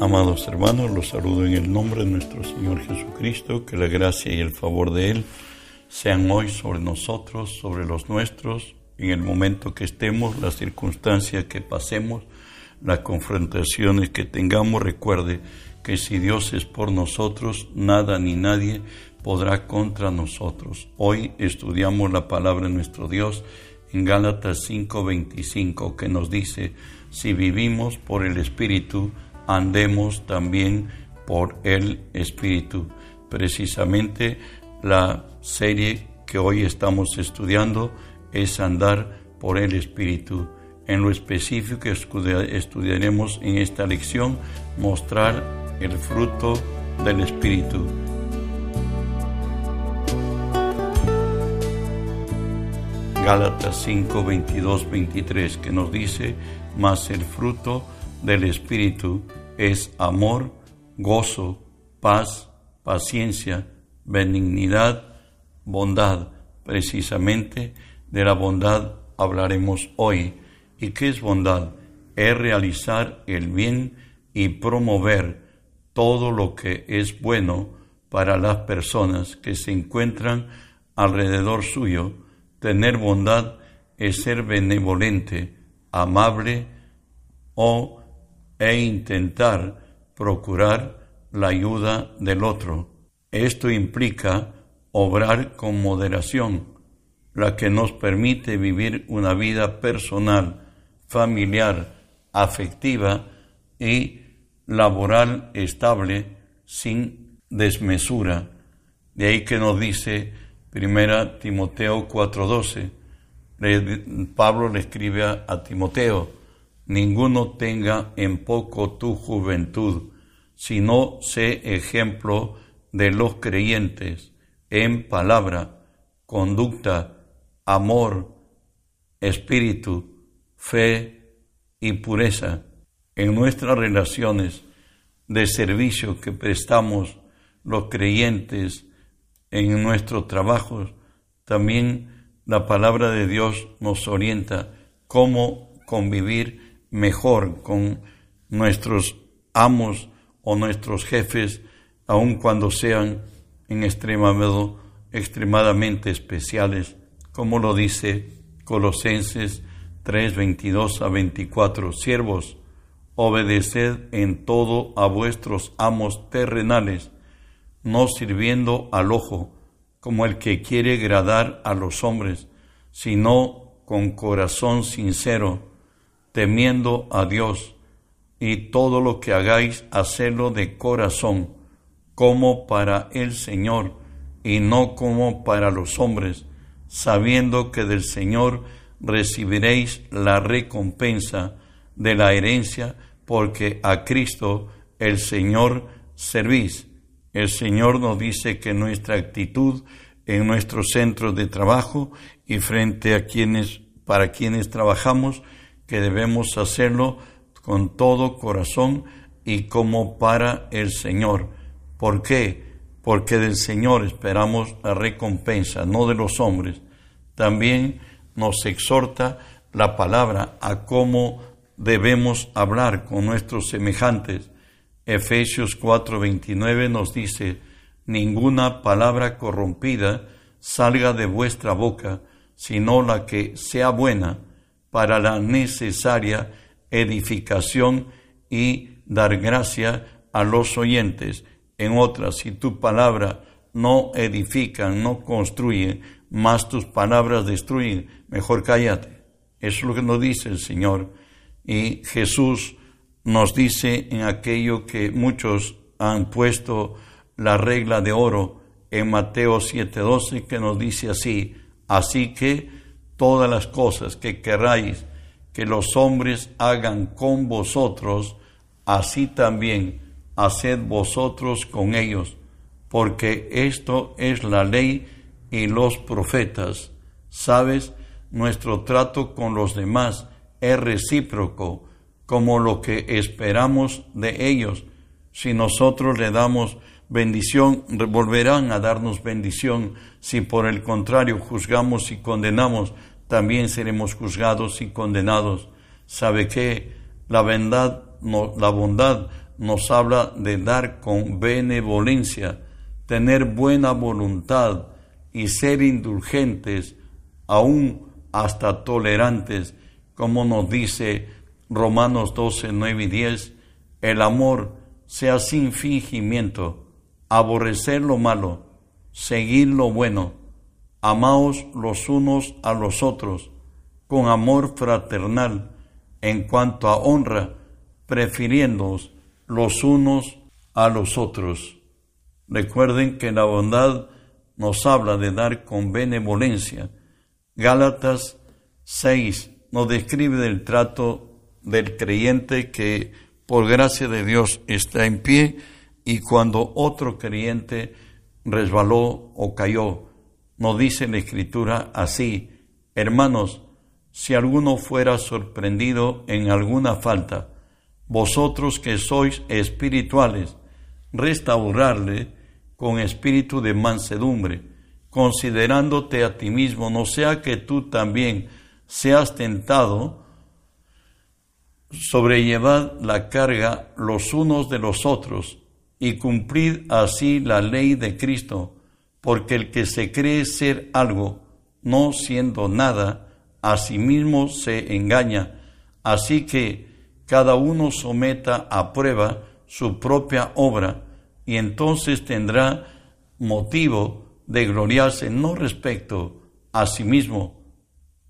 Amados hermanos, los saludo en el nombre de nuestro Señor Jesucristo, que la gracia y el favor de Él sean hoy sobre nosotros, sobre los nuestros, en el momento que estemos, las circunstancias que pasemos, las confrontaciones que tengamos. Recuerde que si Dios es por nosotros, nada ni nadie podrá contra nosotros. Hoy estudiamos la palabra de nuestro Dios en Gálatas 5:25, que nos dice, si vivimos por el Espíritu, andemos también por el Espíritu. Precisamente la serie que hoy estamos estudiando es andar por el Espíritu. En lo específico estudiaremos en esta lección mostrar el fruto del Espíritu. Gálatas 5, 22, 23, que nos dice, mas el fruto del Espíritu es amor, gozo, paz, paciencia, benignidad, bondad. Precisamente de la bondad hablaremos hoy. ¿Y qué es bondad? Es realizar el bien y promover todo lo que es bueno para las personas que se encuentran alrededor suyo. Tener bondad es ser benevolente, amable o e intentar procurar la ayuda del otro. Esto implica obrar con moderación, la que nos permite vivir una vida personal, familiar, afectiva y laboral estable sin desmesura. De ahí que nos dice primera Timoteo 4:12. Pablo le escribe a Timoteo, ninguno tenga en poco tu juventud, sino sé ejemplo de los creyentes en palabra, conducta, amor, espíritu, fe y pureza. En nuestras relaciones de servicio que prestamos los creyentes en nuestros trabajos, también la palabra de Dios nos orienta cómo convivir mejor con nuestros amos o nuestros jefes, aun cuando sean en extremadamente especiales, como lo dice Colosenses 3, 22 a 24. Siervos, obedeced en todo a vuestros amos terrenales, no sirviendo al ojo, como el que quiere agradar a los hombres, sino con corazón sincero, temiendo a Dios, y todo lo que hagáis, hacedlo de corazón, como para el Señor, y no como para los hombres, sabiendo que del Señor recibiréis la recompensa de la herencia, porque a Cristo el Señor servís. El Señor nos dice que nuestra actitud en nuestros centros de trabajo y frente a quienes, para quienes trabajamos, que debemos hacerlo con todo corazón y como para el Señor. ¿Por qué? Porque del Señor esperamos la recompensa, no de los hombres. También nos exhorta la palabra a cómo debemos hablar con nuestros semejantes. Efesios 4:29 nos dice, ninguna palabra corrompida salga de vuestra boca, sino la que sea buena para la necesaria edificación y dar gracia a los oyentes. En otras, si tu palabra no edifica, no construye, más tus palabras destruyen, mejor cállate. Eso es lo que nos dice el Señor. Y Jesús nos dice en aquello que muchos han puesto la regla de oro en Mateo 7:12, que nos dice así, así que todas las cosas que queráis que los hombres hagan con vosotros, así también haced vosotros con ellos, porque esto es la ley y los profetas. Sabes, nuestro trato con los demás es recíproco, como lo que esperamos de ellos. Si nosotros le damos bendición, volverán a darnos bendición. Si por el contrario juzgamos y condenamos, también seremos juzgados y condenados. ¿Sabe que La bondad, la bondad nos habla de dar con benevolencia, tener buena voluntad y ser indulgentes, aún hasta tolerantes, como nos dice Romanos 12, 9 y 10, el amor sea sin fingimiento, aborrecer lo malo, seguir lo bueno, amaos los unos a los otros, con amor fraternal, en cuanto a honra, prefiriéndoos los unos a los otros. Recuerden que la bondad nos habla de dar con benevolencia. Gálatas 6 nos describe del trato del creyente que por gracia de Dios está en pie y cuando otro creyente resbaló o cayó, nos dice la escritura así, hermanos, si alguno fuera sorprendido en alguna falta, vosotros que sois espirituales, restaurarle con espíritu de mansedumbre, considerándote a ti mismo, no sea que tú también seas tentado, sobrellevad la carga los unos de los otros y cumplid así la ley de Cristo, porque el que se cree ser algo, no siendo nada, a sí mismo se engaña. Así que cada uno someta a prueba su propia obra y entonces tendrá motivo de gloriarse no respecto a sí mismo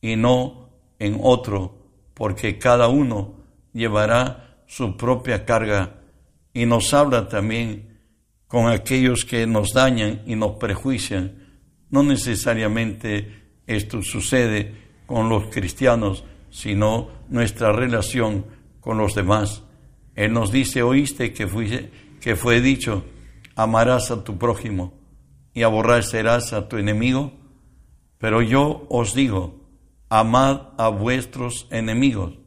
y no en otro, porque cada uno llevará su propia carga y nos habla también con aquellos que nos dañan y nos prejuician. No necesariamente esto sucede con los cristianos, sino nuestra relación con los demás. Él nos dice, oíste que, que fue dicho, amarás a tu prójimo y aborrecerás a tu enemigo. Pero yo os digo, amad a vuestros enemigos,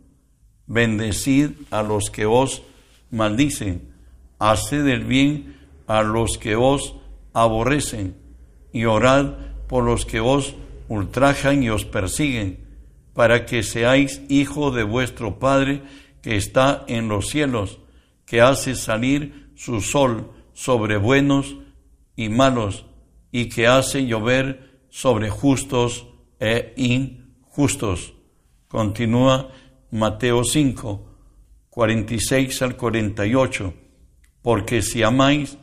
bendecid a los que os maldicen, haced el bien a los que os aborrecen y orad por los que os ultrajan y os persiguen, para que seáis hijo de vuestro Padre que está en los cielos, que hace salir su sol sobre buenos y malos, y que hace llover sobre justos e injustos. Continúa Mateo 5, 46 al 48. Porque si amáis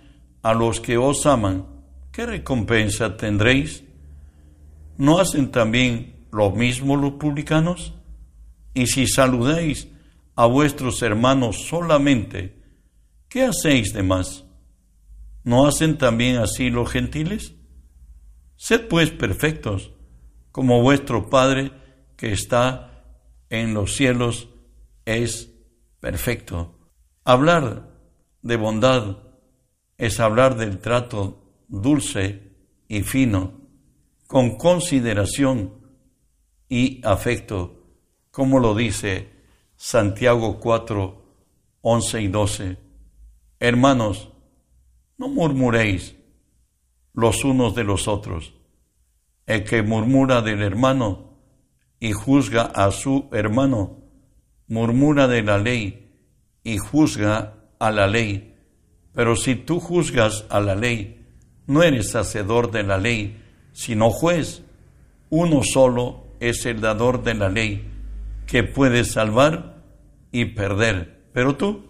a los que os aman, ¿qué recompensa tendréis? ¿No hacen también lo mismo los publicanos? Y si saludáis a vuestros hermanos solamente, ¿qué hacéis de más? ¿No hacen también así los gentiles? Sed pues perfectos, como vuestro Padre que está en los cielos es perfecto. Hablar de bondad es hablar del trato dulce y fino, con consideración y afecto, como lo dice Santiago 4, 11 y 12. Hermanos, no murmuréis los unos de los otros. El que murmura del hermano y juzga a su hermano, murmura de la ley y juzga a la ley. Pero si tú juzgas a la ley, no eres hacedor de la ley, sino juez. Uno solo es el dador de la ley que puedes salvar y perder. Pero tú,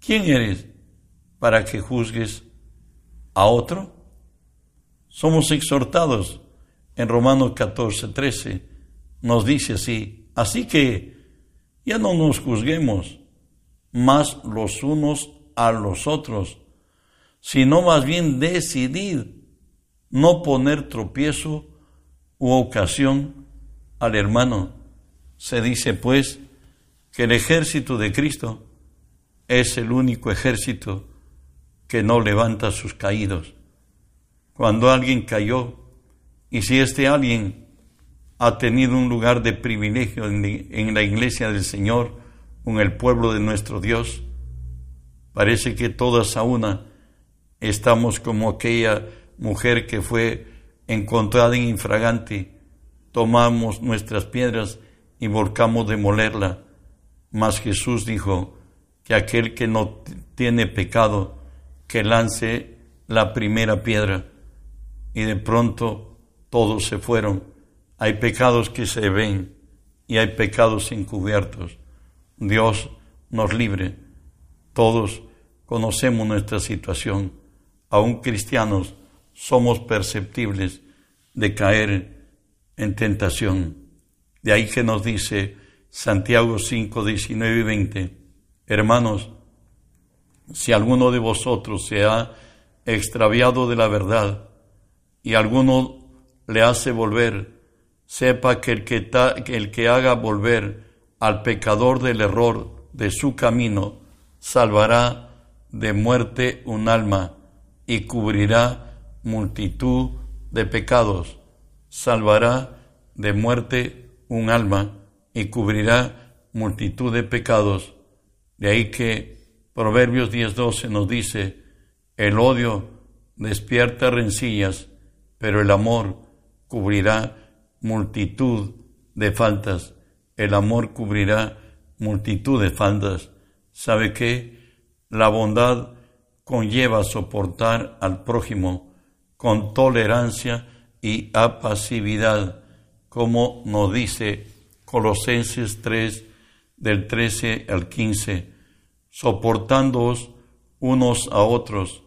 ¿quién eres para que juzgues a otro? Somos exhortados en Romanos 14, 13. Nos dice así, así que ya no nos juzguemos más los unos a los otros, sino más bien decidid no poner tropiezo u ocasión al hermano se dice pues que el ejército de Cristo es el único ejército que no levanta sus caídos. Cuando alguien cayó, y si este alguien ha tenido un lugar de privilegio en la iglesia del Señor, en el pueblo de nuestro Dios, parece que todas a una estamos como aquella mujer que fue encontrada en infragante, tomamos nuestras piedras y volcamos demolerla. Mas Jesús dijo, que aquel que no tiene pecado, que lance la primera piedra. Y de pronto todos se fueron. Hay pecados que se ven y hay pecados encubiertos. Dios nos libre. Todos conocemos nuestra situación. Aún cristianos somos perceptibles de caer en tentación. De ahí que nos dice Santiago 5, 19 y 20, hermanos, si alguno de vosotros se ha extraviado de la verdad y alguno le hace volver, sepa que el que, que el que haga volver al pecador del error de su camino, salvará de muerte un alma y cubrirá multitud de pecados, salvará de muerte un alma y cubrirá multitud de pecados. De ahí que Proverbios 10:12 nos dice, el odio despierta rencillas, pero el amor cubrirá multitud de faltas. El amor cubrirá multitud de faltas. ¿Sabe qué? La bondad conlleva soportar al prójimo con tolerancia y apacividad, como nos dice Colosenses 3 del 13 al 15, soportándoos unos a otros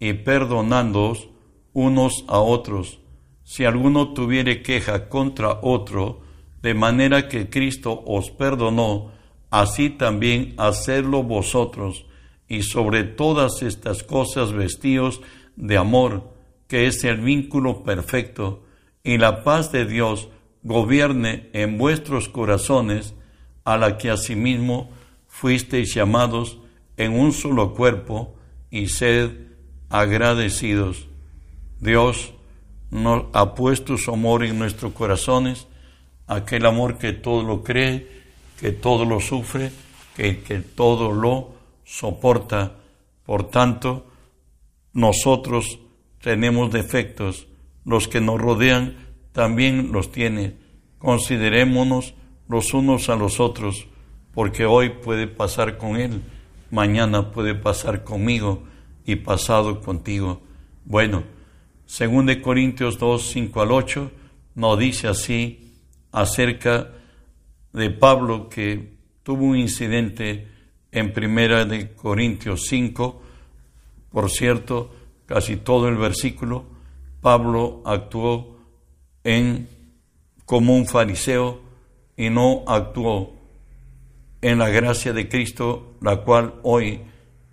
y perdonándoos unos a otros, si alguno tuviere queja contra otro, de manera que Cristo os perdonó, así también hacerlo vosotros, y sobre todas estas cosas vestíos de amor, que es el vínculo perfecto, y la paz de Dios gobierne en vuestros corazones, a la que asimismo fuisteis llamados en un solo cuerpo, y sed agradecidos. Dios nos ha puesto su amor en nuestros corazones, aquel amor que todo lo cree, que todo lo sufre, que, que todo lo soporta. Por tanto, nosotros tenemos defectos, los que nos rodean también los tienen. Considerémonos los unos a los otros, porque hoy puede pasar con Él, mañana puede pasar conmigo y pasado contigo. Bueno, según de Corintios 2, 5 al 8, nos dice así acerca de Pablo que tuvo un incidente en primera de Corintios 5, por cierto, casi todo el versículo, Pablo actuó en como un fariseo y no actuó en la gracia de Cristo, la cual hoy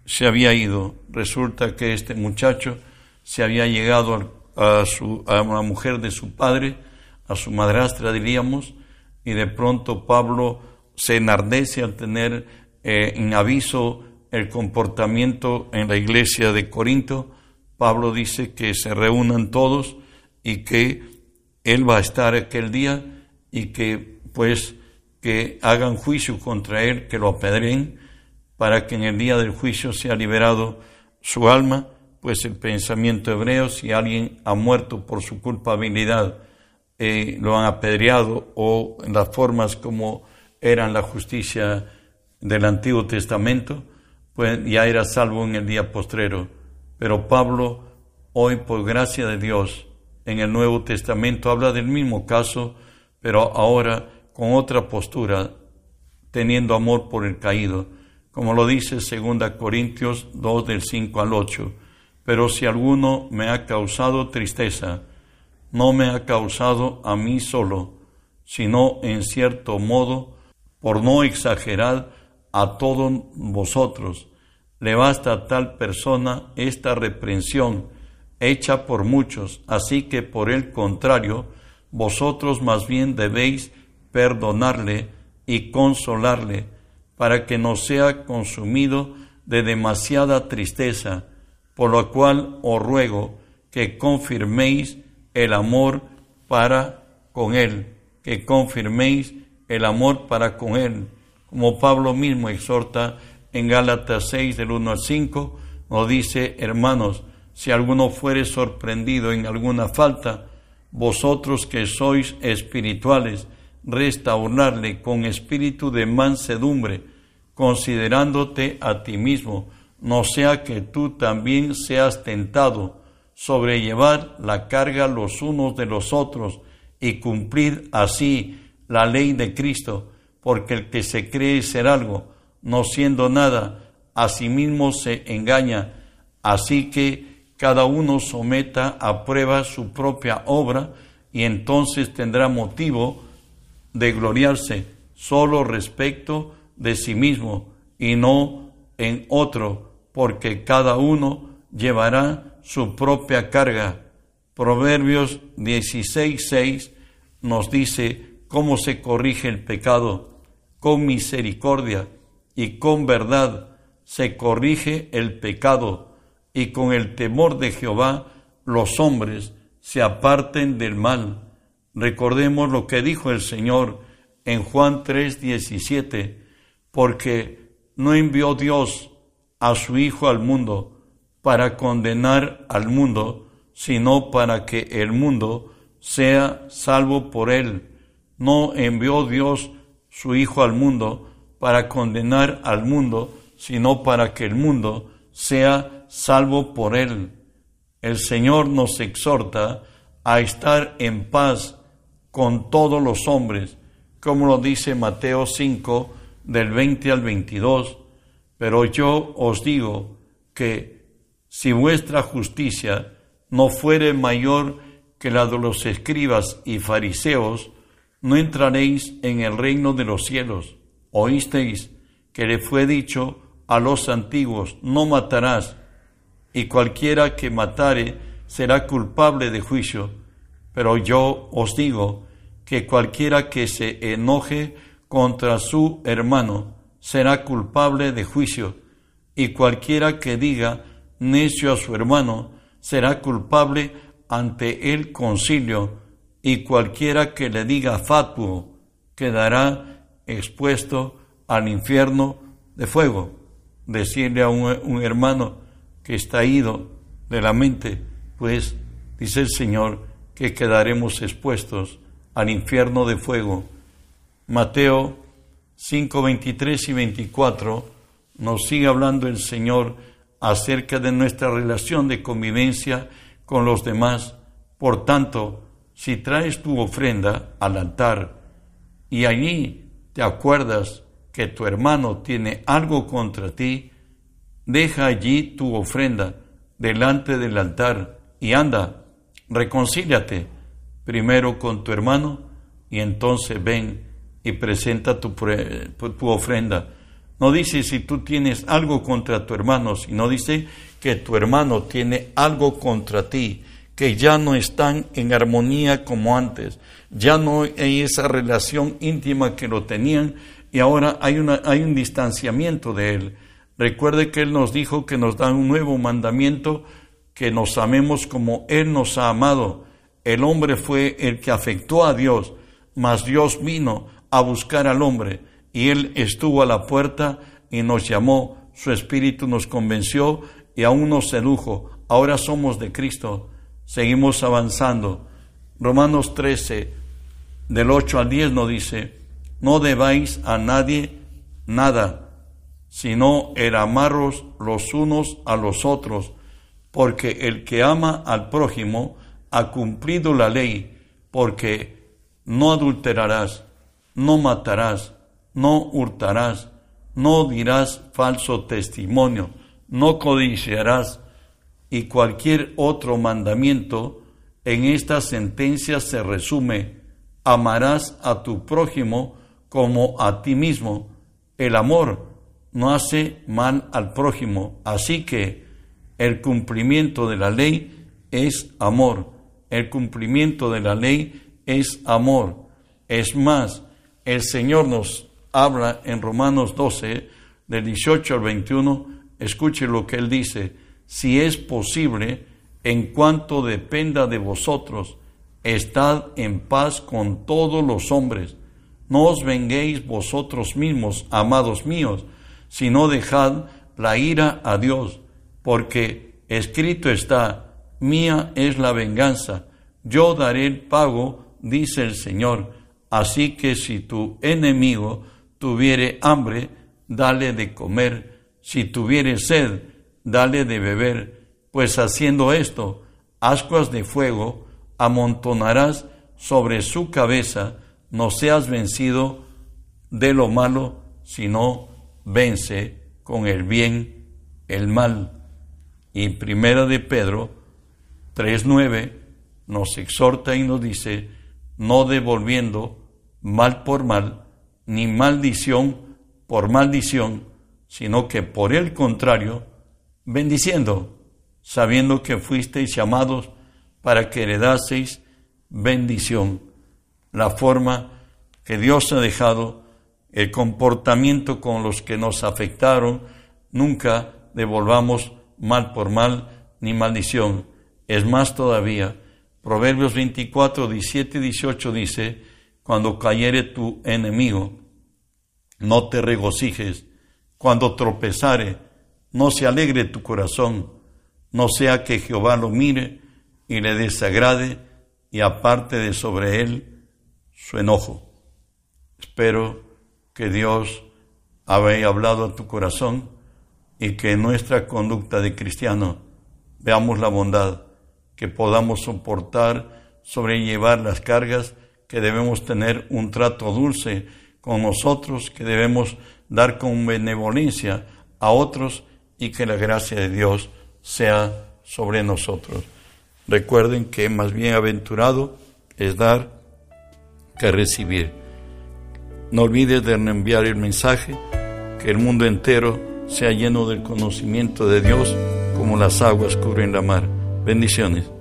se había ido. Resulta que este muchacho se había llegado a, su, a una mujer de su padre, a su madrastra diríamos, y de pronto Pablo se enardece al tener eh, en aviso el comportamiento en la iglesia de Corinto. Pablo dice que se reúnan todos y que él va a estar aquel día y que pues que hagan juicio contra él, que lo apedreen, para que en el día del juicio sea liberado su alma, pues el pensamiento hebreo, si alguien ha muerto por su culpabilidad, eh, lo han apedreado o en las formas como eran la justicia del Antiguo Testamento, pues ya era salvo en el día postrero. Pero Pablo, hoy por gracia de Dios, en el Nuevo Testamento habla del mismo caso, pero ahora con otra postura, teniendo amor por el caído, como lo dice 2 Corintios 2 del 5 al 8. Pero si alguno me ha causado tristeza, no me ha causado a mí solo, sino en cierto modo, por no exagerar, a todos vosotros. Le basta a tal persona esta reprensión hecha por muchos, así que por el contrario, vosotros más bien debéis perdonarle y consolarle, para que no sea consumido de demasiada tristeza, por lo cual os ruego que confirméis el amor para con él, que confirméis el amor para con él, como Pablo mismo exhorta en Gálatas 6 del 1 al 5, nos dice, hermanos, si alguno fuere sorprendido en alguna falta, vosotros que sois espirituales, restaurarle con espíritu de mansedumbre, considerándote a ti mismo, no sea que tú también seas tentado, sobrellevar la carga los unos de los otros y cumplir así la ley de Cristo, porque el que se cree ser algo, no siendo nada, a sí mismo se engaña, así que cada uno someta a prueba su propia obra y entonces tendrá motivo de gloriarse solo respecto de sí mismo y no en otro, porque cada uno llevará su propia carga. Proverbios 16:6 nos dice cómo se corrige el pecado, con misericordia y con verdad se corrige el pecado, y con el temor de Jehová los hombres se aparten del mal. Recordemos lo que dijo el Señor en Juan 3:17, porque no envió Dios a su Hijo al mundo para condenar al mundo, sino para que el mundo sea salvo por él. No envió Dios su Hijo al mundo para condenar al mundo, sino para que el mundo sea salvo por él. El Señor nos exhorta a estar en paz con todos los hombres, como lo dice Mateo 5, del 20 al 22, pero yo os digo que si vuestra justicia no fuere mayor que la de los escribas y fariseos, no entraréis en el reino de los cielos. Oísteis que le fue dicho a los antiguos, no matarás, y cualquiera que matare será culpable de juicio. Pero yo os digo que cualquiera que se enoje contra su hermano será culpable de juicio, y cualquiera que diga necio a su hermano será culpable ante el concilio, y cualquiera que le diga fatuo quedará expuesto al infierno de fuego. Decirle a un, hermano que está ido de la mente, pues dice el Señor que quedaremos expuestos al infierno de fuego. Mateo 5, 23 y 24 nos sigue hablando el Señor acerca de nuestra relación de convivencia con los demás. Por tanto, si traes tu ofrenda al altar y allí te acuerdas que tu hermano tiene algo contra ti, deja allí tu ofrenda delante del altar y anda, reconcíliate primero con tu hermano y entonces ven y presenta tu, ofrenda. No dice si tú tienes algo contra tu hermano, sino dice que tu hermano tiene algo contra ti, que ya no están en armonía como antes, ya no hay esa relación íntima que lo tenían y ahora hay, una, hay un distanciamiento de él. Recuerde que Él nos dijo que nos da un nuevo mandamiento, que nos amemos como Él nos ha amado. El hombre fue el que afectó a Dios, mas Dios vino a buscar al hombre y Él estuvo a la puerta y nos llamó, su espíritu nos convenció y aún nos sedujo. Ahora somos de Cristo, seguimos avanzando. Romanos 13, del 8 al 10 nos dice, no debáis a nadie nada, sino el amaros los unos a los otros, porque el que ama al prójimo, ha cumplido la ley, porque no adulterarás, no matarás, no hurtarás, no dirás falso testimonio, no codiciarás, y cualquier otro mandamiento en esta sentencia se resume, amarás a tu prójimo como a ti mismo. El amor no hace mal al prójimo, así que el cumplimiento de la ley es amor el cumplimiento de la ley es amor. Es más, el Señor nos habla en Romanos 12, del 18 al 21, escuche lo que Él dice, si es posible, en cuanto dependa de vosotros, estad en paz con todos los hombres. No os venguéis vosotros mismos, amados míos, sino dejad la ira a Dios, porque escrito está, mía es la venganza, yo daré el pago, dice el Señor. Así que si tu enemigo tuviere hambre, dale de comer, si tuviere sed, dale de beber, pues haciendo esto, ascuas de fuego amontonarás sobre su cabeza, no seas vencido de lo malo, sino vence con el bien el mal. Y primera de Pedro 3.9 nos exhorta y nos dice, no devolviendo mal por mal, ni maldición por maldición, sino que por el contrario, bendiciendo, sabiendo que fuisteis llamados para que heredaseis bendición. La forma que Dios ha dejado, el comportamiento con los que nos afectaron, nunca devolvamos mal por mal ni maldición. Es más todavía, Proverbios 24, 17 y 18 dice, cuando cayere tu enemigo, no te regocijes, cuando tropezare, no se alegre tu corazón, no sea que Jehová lo mire y le desagrade y aparte de sobre él su enojo. Espero que Dios haya hablado a tu corazón y que en nuestra conducta de cristiano veamos la bondad, que podamos soportar, sobrellevar las cargas, que debemos tener un trato dulce con nosotros, que debemos dar con benevolencia a otros y que la gracia de Dios sea sobre nosotros. Recuerden que más bienaventurado es dar que recibir. No olvides de enviar el mensaje, que el mundo entero sea lleno del conocimiento de Dios como las aguas cubren la mar. Bendiciones.